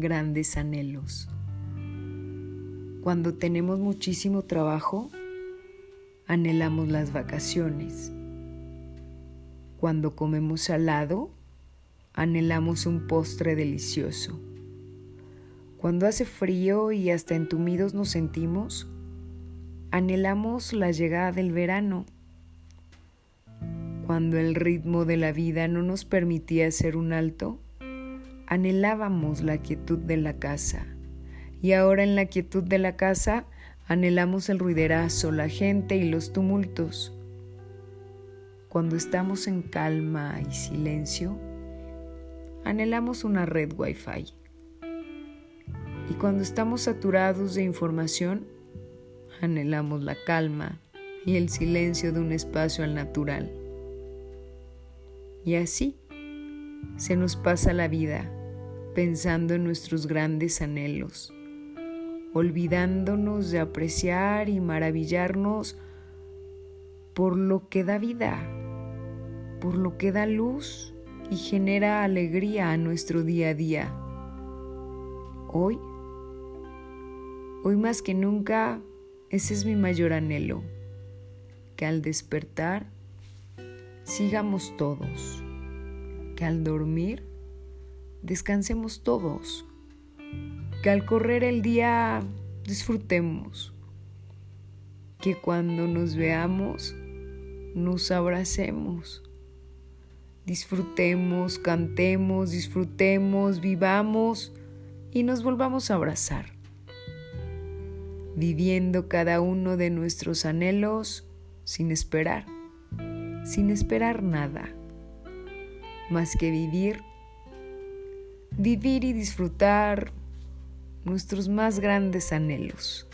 grandes anhelos. Cuando tenemos muchísimo trabajo, anhelamos las vacaciones. Cuando comemos salado, anhelamos un postre delicioso. Cuando hace frío y hasta entumidos nos sentimos, anhelamos la llegada del verano. Cuando el ritmo de la vida no nos permitía hacer un alto, anhelábamos la quietud de la casa. Y ahora en la quietud de la casa anhelamos el ruiderazo, la gente y los tumultos. Cuando estamos en calma y silencio, anhelamos una red Wi-Fi. Y cuando estamos saturados de información, anhelamos la calma y el silencio de un espacio al natural. Y así se nos pasa la vida pensando en nuestros grandes anhelos, olvidándonos de apreciar y maravillarnos por lo que da vida, por lo que da luz y genera alegría a nuestro día a día. Hoy, hoy más que nunca, ese es mi mayor anhelo, que al despertar sigamos todos, que al dormir descansemos todos, que al correr el día disfrutemos, que cuando nos veamos nos abracemos, disfrutemos, cantemos, disfrutemos, vivamos y nos volvamos a abrazar, viviendo cada uno de nuestros anhelos sin esperar, sin esperar nada, más que vivir vivir y disfrutar nuestros más grandes anhelos.